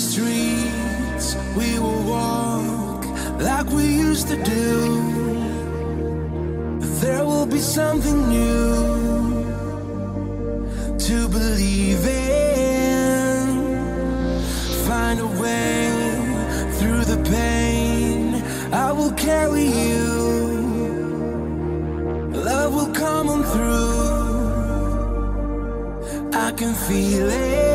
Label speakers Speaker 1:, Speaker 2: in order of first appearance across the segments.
Speaker 1: streets we will walk like we used to do. There will be something new to believe in. Find a way through the pain. I will carry you. Love will come on through. I can feel it.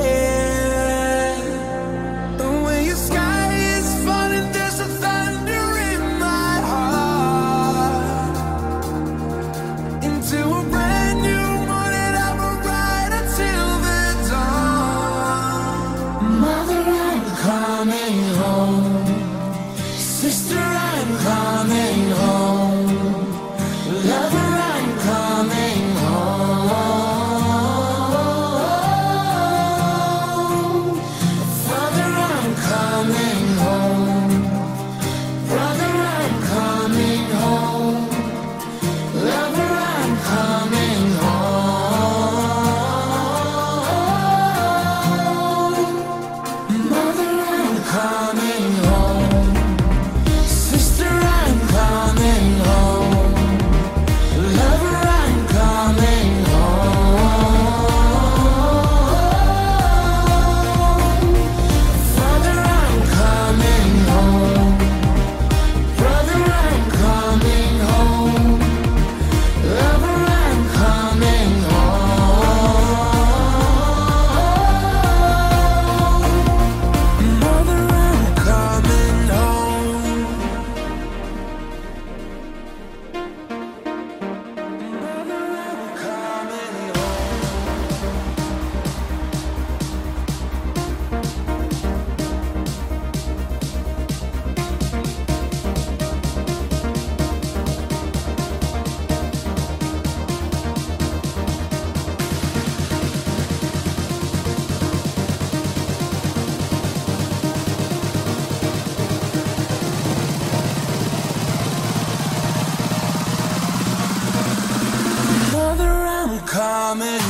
Speaker 1: coming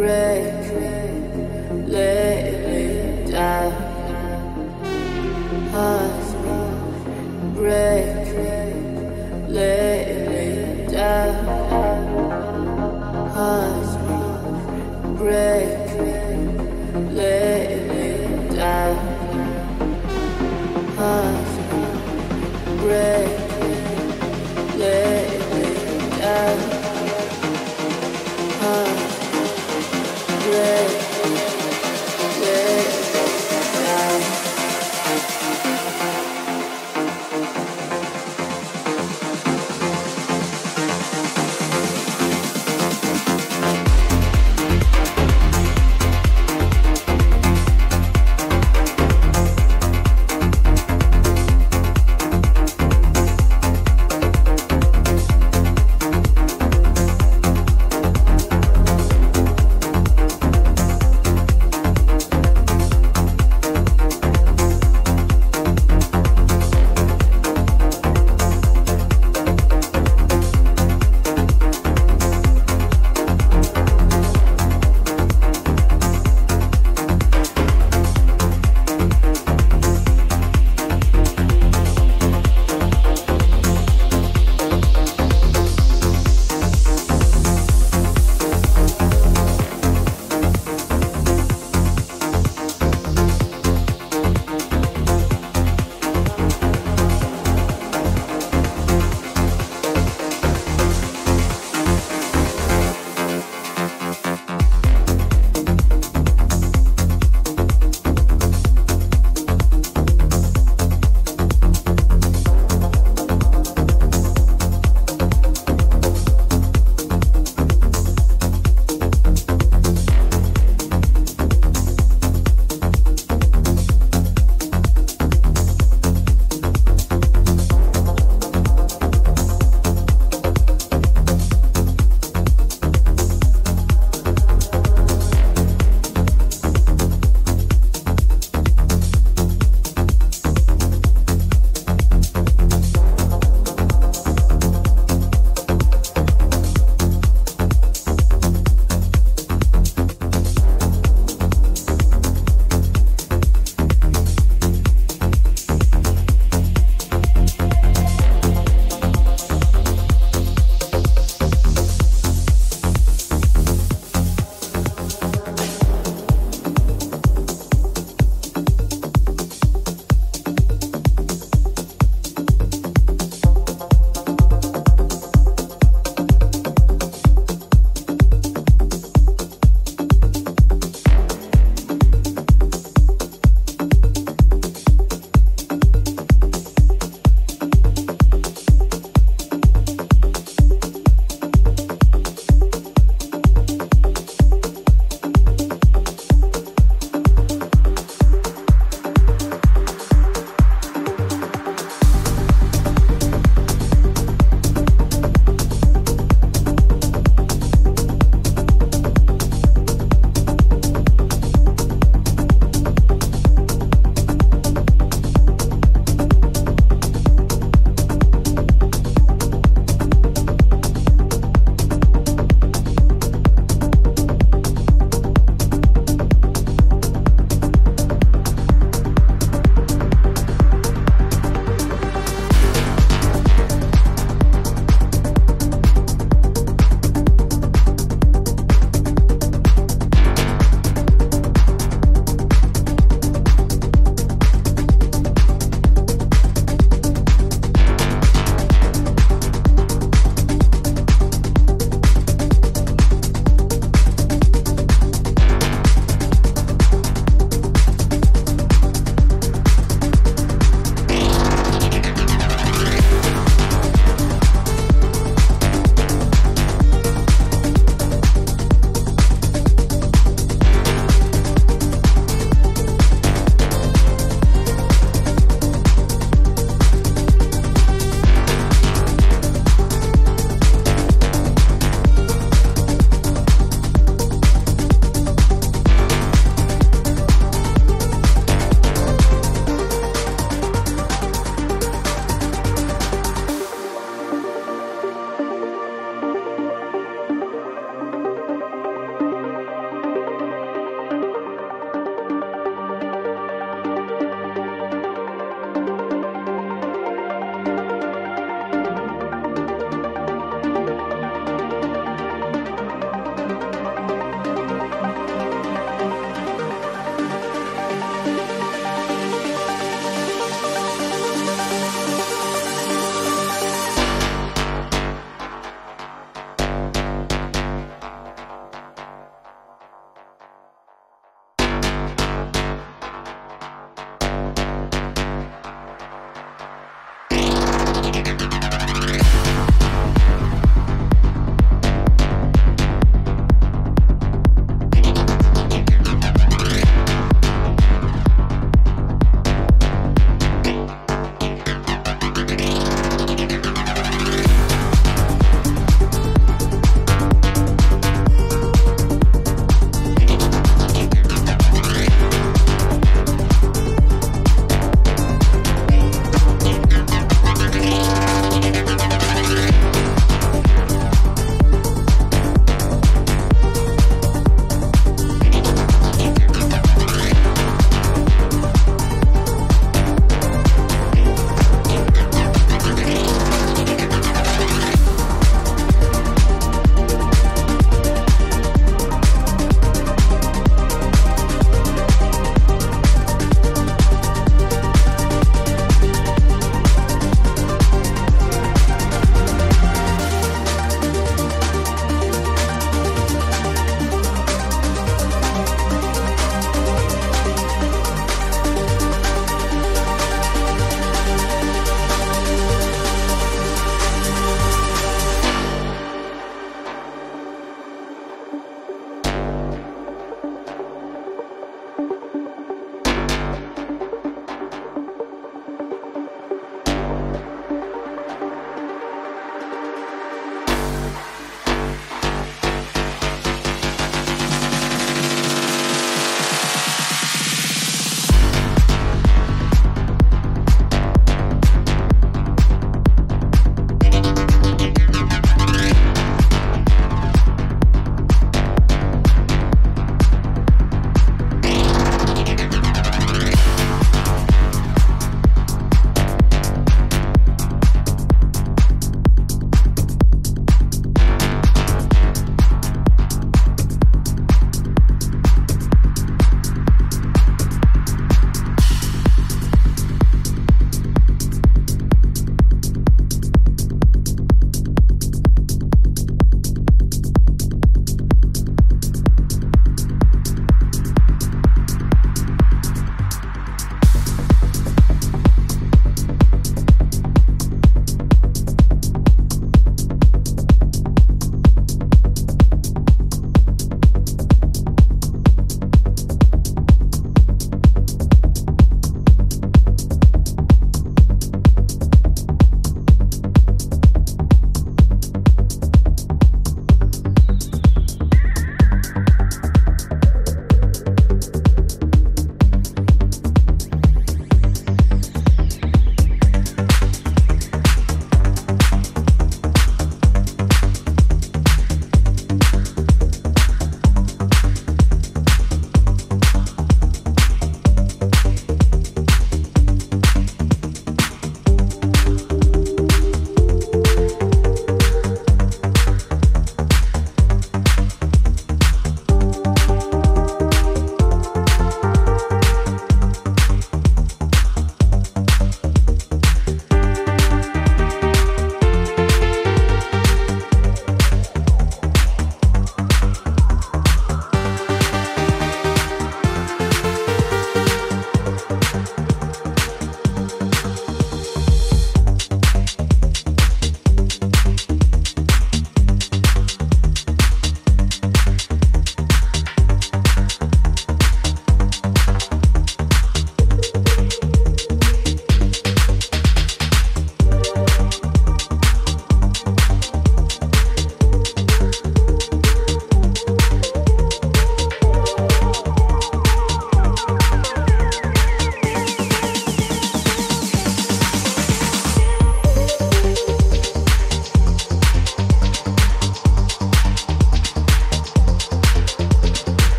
Speaker 2: break.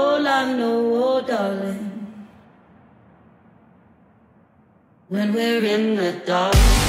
Speaker 2: all I know, oh darling. When we're in the dark.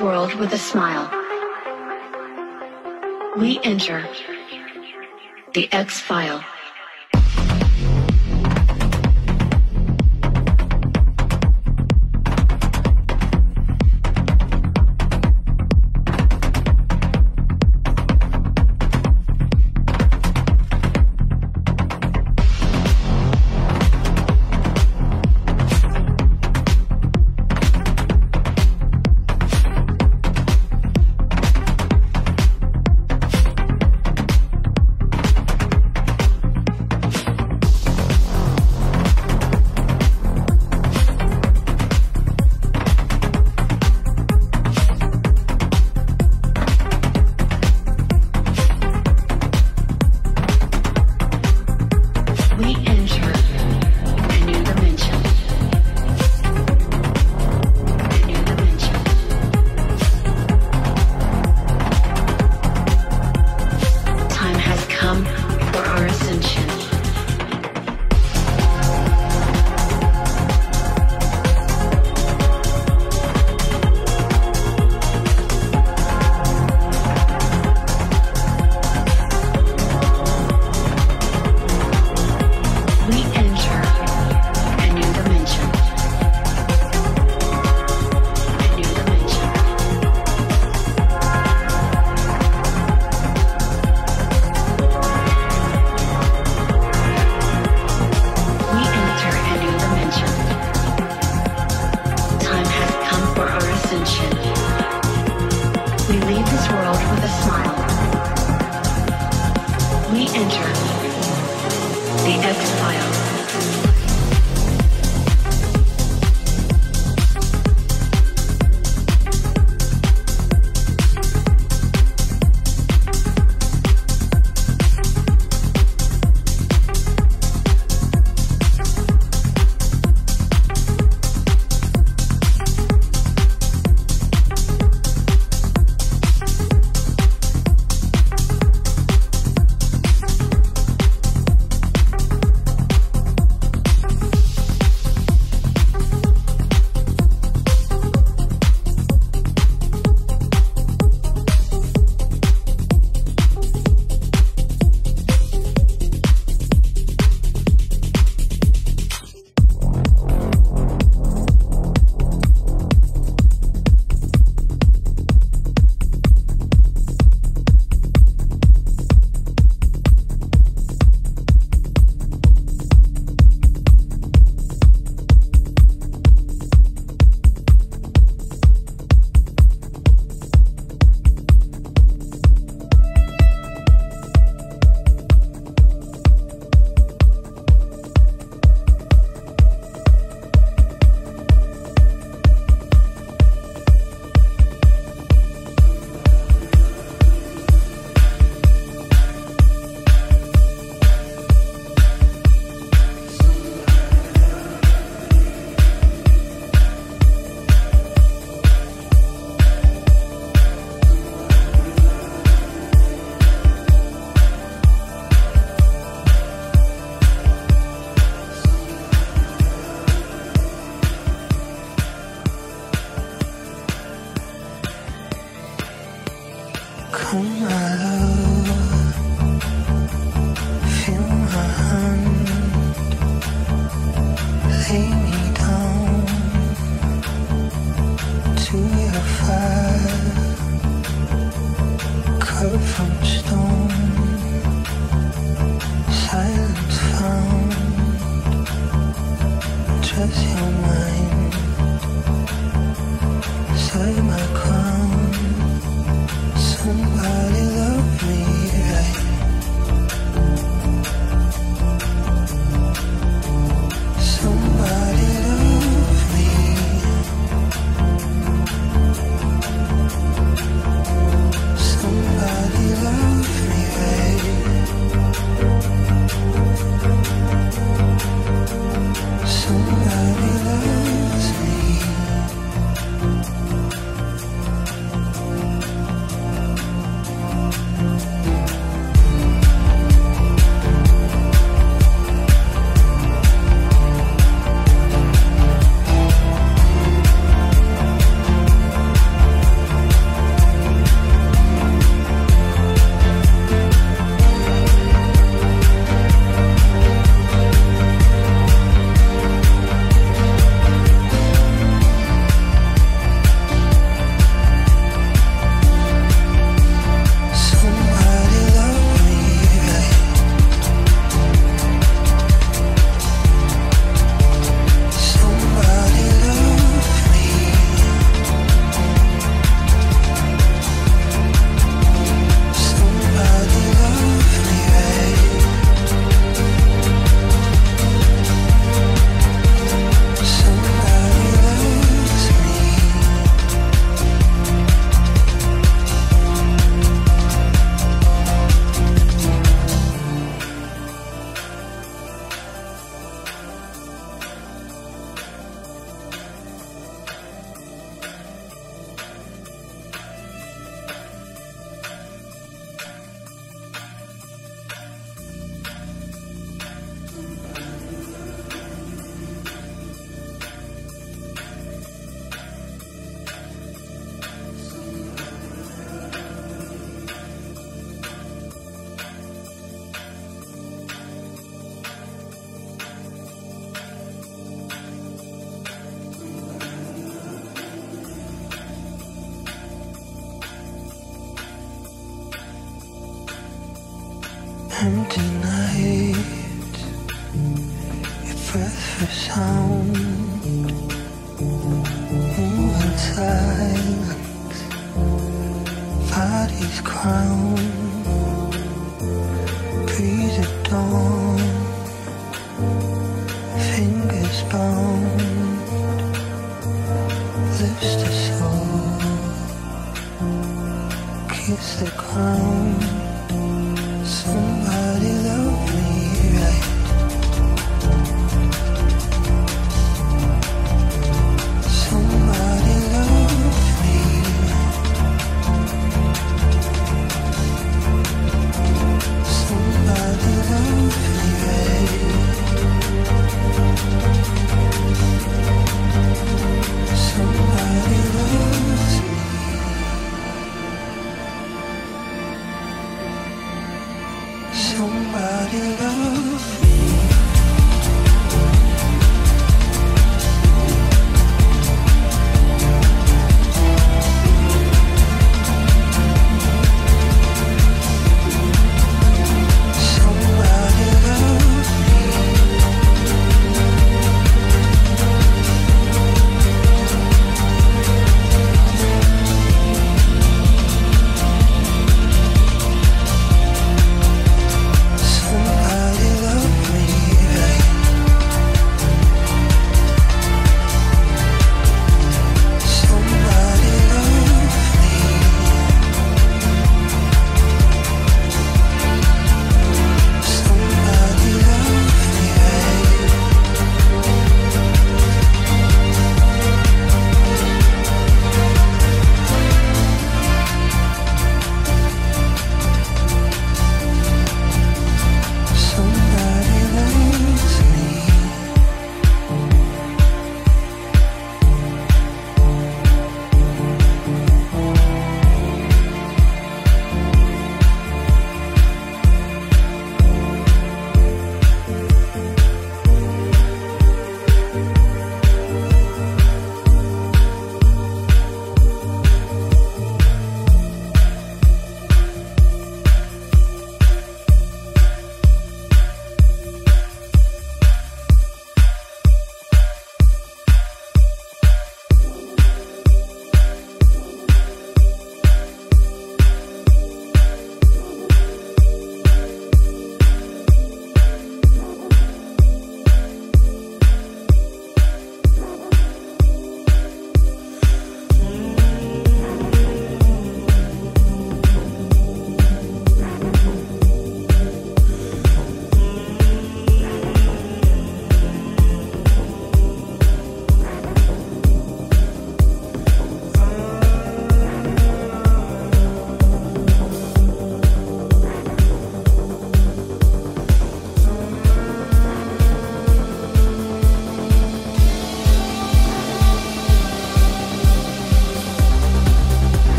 Speaker 3: World with a smile. We enter the X